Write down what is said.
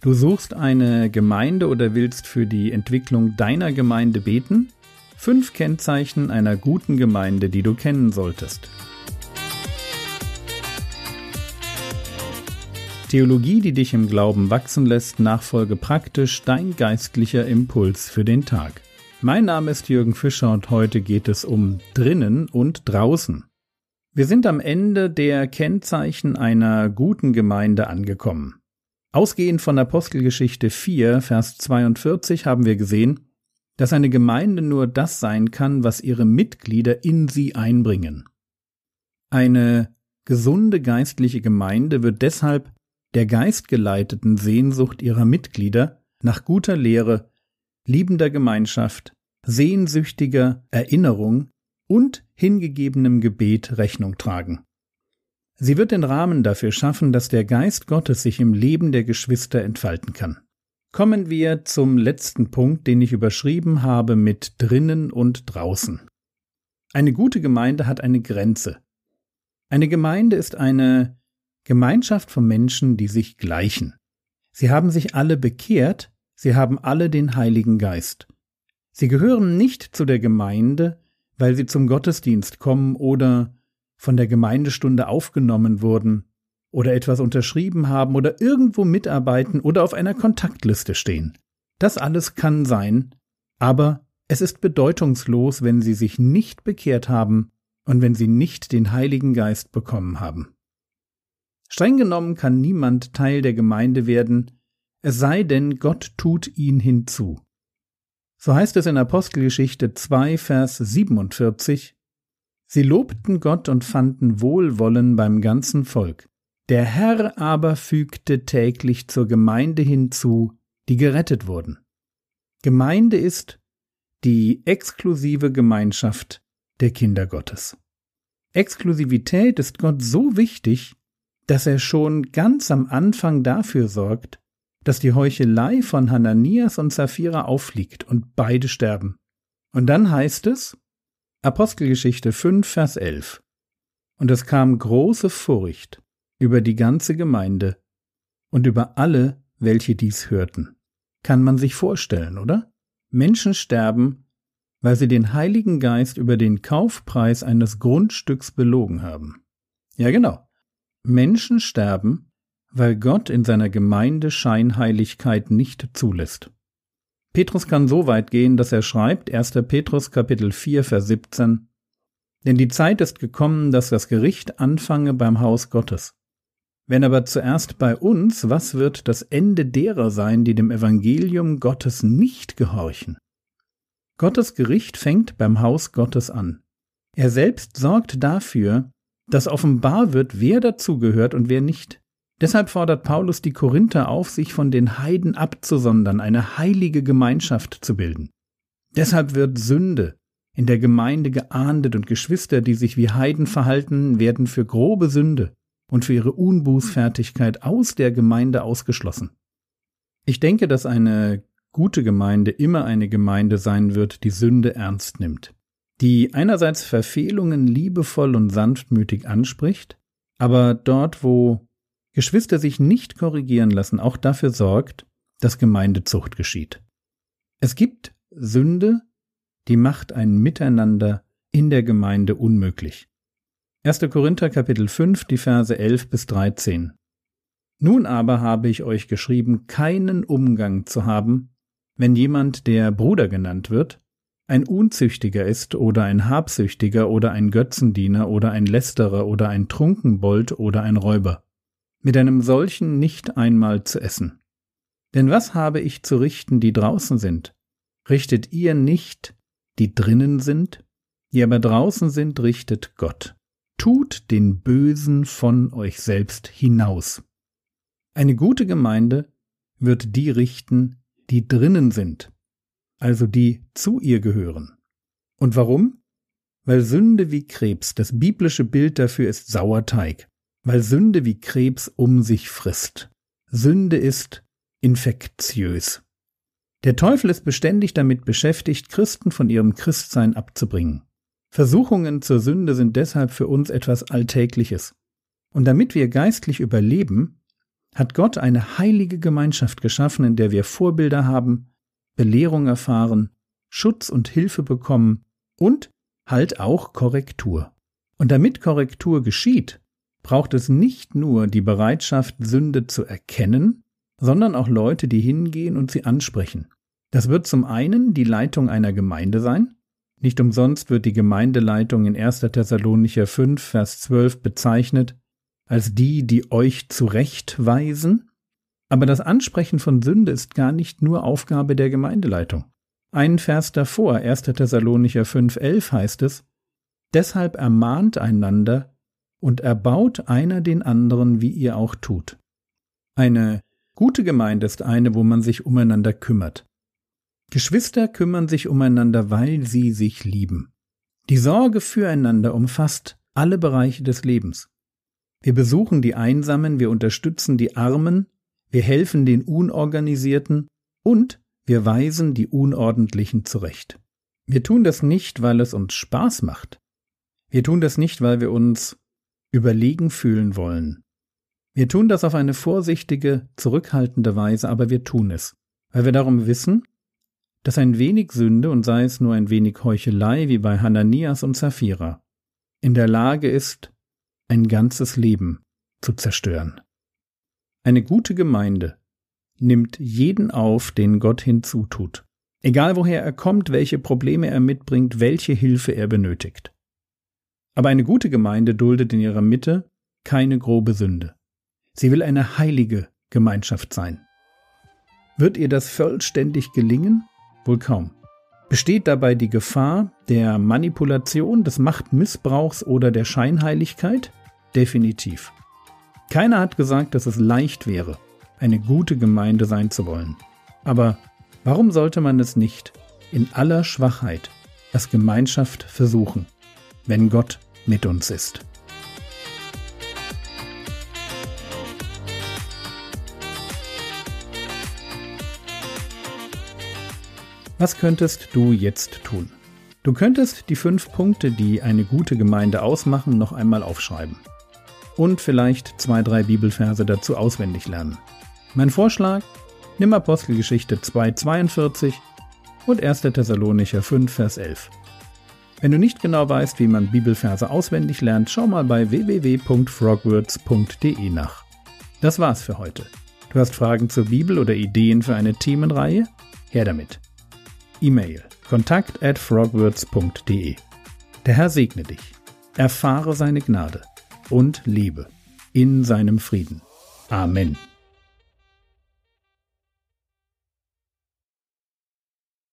Du suchst eine Gemeinde oder willst für die Entwicklung deiner Gemeinde beten? Fünf Kennzeichen einer guten Gemeinde, die du kennen solltest. Theologie, die dich im Glauben wachsen lässt, nachfolge praktisch dein geistlicher Impuls für den Tag. Mein Name ist Jürgen Fischer und heute geht es um drinnen und draußen. Wir sind am Ende der Kennzeichen einer guten Gemeinde angekommen. Ausgehend von Apostelgeschichte 4, Vers 42 haben wir gesehen, dass eine Gemeinde nur das sein kann, was ihre Mitglieder in sie einbringen. Eine gesunde geistliche Gemeinde wird deshalb der geistgeleiteten Sehnsucht ihrer Mitglieder nach guter Lehre, liebender Gemeinschaft, sehnsüchtiger Erinnerung und hingegebenem Gebet Rechnung tragen. Sie wird den Rahmen dafür schaffen, dass der Geist Gottes sich im Leben der Geschwister entfalten kann. Kommen wir zum letzten Punkt, den ich überschrieben habe mit drinnen und draußen. Eine gute Gemeinde hat eine Grenze. Eine Gemeinde ist eine Gemeinschaft von Menschen, die sich gleichen. Sie haben sich alle bekehrt, sie haben alle den Heiligen Geist. Sie gehören nicht zu der Gemeinde, weil sie zum Gottesdienst kommen oder von der Gemeindestunde aufgenommen wurden oder etwas unterschrieben haben oder irgendwo mitarbeiten oder auf einer Kontaktliste stehen. Das alles kann sein, aber es ist bedeutungslos, wenn sie sich nicht bekehrt haben und wenn sie nicht den Heiligen Geist bekommen haben. Streng genommen kann niemand Teil der Gemeinde werden, es sei denn, Gott tut ihn hinzu. So heißt es in Apostelgeschichte 2, Vers 47, Sie lobten Gott und fanden Wohlwollen beim ganzen Volk. Der Herr aber fügte täglich zur Gemeinde hinzu, die gerettet wurden. Gemeinde ist die exklusive Gemeinschaft der Kinder Gottes. Exklusivität ist Gott so wichtig, dass er schon ganz am Anfang dafür sorgt, dass die Heuchelei von Hananias und Sapphira auffliegt und beide sterben. Und dann heißt es, Apostelgeschichte 5, Vers 11. Und es kam große Furcht über die ganze Gemeinde und über alle, welche dies hörten. Kann man sich vorstellen, oder? Menschen sterben, weil sie den Heiligen Geist über den Kaufpreis eines Grundstücks belogen haben. Ja, genau. Menschen sterben, weil Gott in seiner Gemeinde Scheinheiligkeit nicht zulässt. Petrus kann so weit gehen, dass er schreibt, 1. Petrus Kapitel 4, Vers 17, Denn die Zeit ist gekommen, dass das Gericht anfange beim Haus Gottes. Wenn aber zuerst bei uns, was wird das Ende derer sein, die dem Evangelium Gottes nicht gehorchen? Gottes Gericht fängt beim Haus Gottes an. Er selbst sorgt dafür, dass offenbar wird, wer dazugehört und wer nicht. Deshalb fordert Paulus die Korinther auf, sich von den Heiden abzusondern, eine heilige Gemeinschaft zu bilden. Deshalb wird Sünde in der Gemeinde geahndet und Geschwister, die sich wie Heiden verhalten, werden für grobe Sünde und für ihre Unbußfertigkeit aus der Gemeinde ausgeschlossen. Ich denke, dass eine gute Gemeinde immer eine Gemeinde sein wird, die Sünde ernst nimmt, die einerseits Verfehlungen liebevoll und sanftmütig anspricht, aber dort, wo Geschwister sich nicht korrigieren lassen, auch dafür sorgt, dass Gemeindezucht geschieht. Es gibt Sünde, die macht ein Miteinander in der Gemeinde unmöglich. 1. Korinther Kapitel 5, die Verse 11 bis 13. Nun aber habe ich euch geschrieben, keinen Umgang zu haben, wenn jemand, der Bruder genannt wird, ein Unzüchtiger ist oder ein Habsüchtiger oder ein Götzendiener oder ein Lästerer oder ein Trunkenbold oder ein Räuber mit einem solchen nicht einmal zu essen. Denn was habe ich zu richten, die draußen sind? Richtet ihr nicht, die drinnen sind? Die aber draußen sind, richtet Gott. Tut den Bösen von euch selbst hinaus. Eine gute Gemeinde wird die richten, die drinnen sind, also die zu ihr gehören. Und warum? Weil Sünde wie Krebs, das biblische Bild dafür ist Sauerteig weil Sünde wie Krebs um sich frisst. Sünde ist infektiös. Der Teufel ist beständig damit beschäftigt, Christen von ihrem Christsein abzubringen. Versuchungen zur Sünde sind deshalb für uns etwas Alltägliches. Und damit wir geistlich überleben, hat Gott eine heilige Gemeinschaft geschaffen, in der wir Vorbilder haben, Belehrung erfahren, Schutz und Hilfe bekommen und halt auch Korrektur. Und damit Korrektur geschieht, braucht es nicht nur die Bereitschaft, Sünde zu erkennen, sondern auch Leute, die hingehen und sie ansprechen. Das wird zum einen die Leitung einer Gemeinde sein. Nicht umsonst wird die Gemeindeleitung in 1. Thessalonicher 5, Vers 12 bezeichnet als die, die euch zurechtweisen. Aber das Ansprechen von Sünde ist gar nicht nur Aufgabe der Gemeindeleitung. Einen Vers davor, 1. Thessalonicher 5, 11 heißt es, Deshalb ermahnt einander und erbaut einer den anderen, wie ihr auch tut. Eine gute Gemeinde ist eine, wo man sich umeinander kümmert. Geschwister kümmern sich umeinander, weil sie sich lieben. Die Sorge füreinander umfasst alle Bereiche des Lebens. Wir besuchen die Einsamen, wir unterstützen die Armen, wir helfen den Unorganisierten und wir weisen die Unordentlichen zurecht. Wir tun das nicht, weil es uns Spaß macht. Wir tun das nicht, weil wir uns überlegen fühlen wollen. Wir tun das auf eine vorsichtige, zurückhaltende Weise, aber wir tun es, weil wir darum wissen, dass ein wenig Sünde und sei es nur ein wenig Heuchelei wie bei Hananias und Sapphira in der Lage ist, ein ganzes Leben zu zerstören. Eine gute Gemeinde nimmt jeden auf, den Gott hinzutut, egal woher er kommt, welche Probleme er mitbringt, welche Hilfe er benötigt. Aber eine gute Gemeinde duldet in ihrer Mitte keine grobe Sünde. Sie will eine heilige Gemeinschaft sein. Wird ihr das vollständig gelingen? Wohl kaum. Besteht dabei die Gefahr der Manipulation, des Machtmissbrauchs oder der Scheinheiligkeit? Definitiv. Keiner hat gesagt, dass es leicht wäre, eine gute Gemeinde sein zu wollen. Aber warum sollte man es nicht in aller Schwachheit als Gemeinschaft versuchen, wenn Gott mit uns ist? Was könntest du jetzt tun? Du könntest die fünf Punkte, die eine gute Gemeinde ausmachen, noch einmal aufschreiben. Und vielleicht zwei, drei Bibelverse dazu auswendig lernen. Mein Vorschlag, nimm Apostelgeschichte 2,42 und 1. Thessalonicher 5, Vers 11. Wenn du nicht genau weißt, wie man Bibelverse auswendig lernt, schau mal bei www.frogwords.de nach. Das war's für heute. Du hast Fragen zur Bibel oder Ideen für eine Themenreihe? Her damit. E-Mail kontakt at frogwords.de. Der Herr segne dich, erfahre seine Gnade und lebe in seinem Frieden. Amen.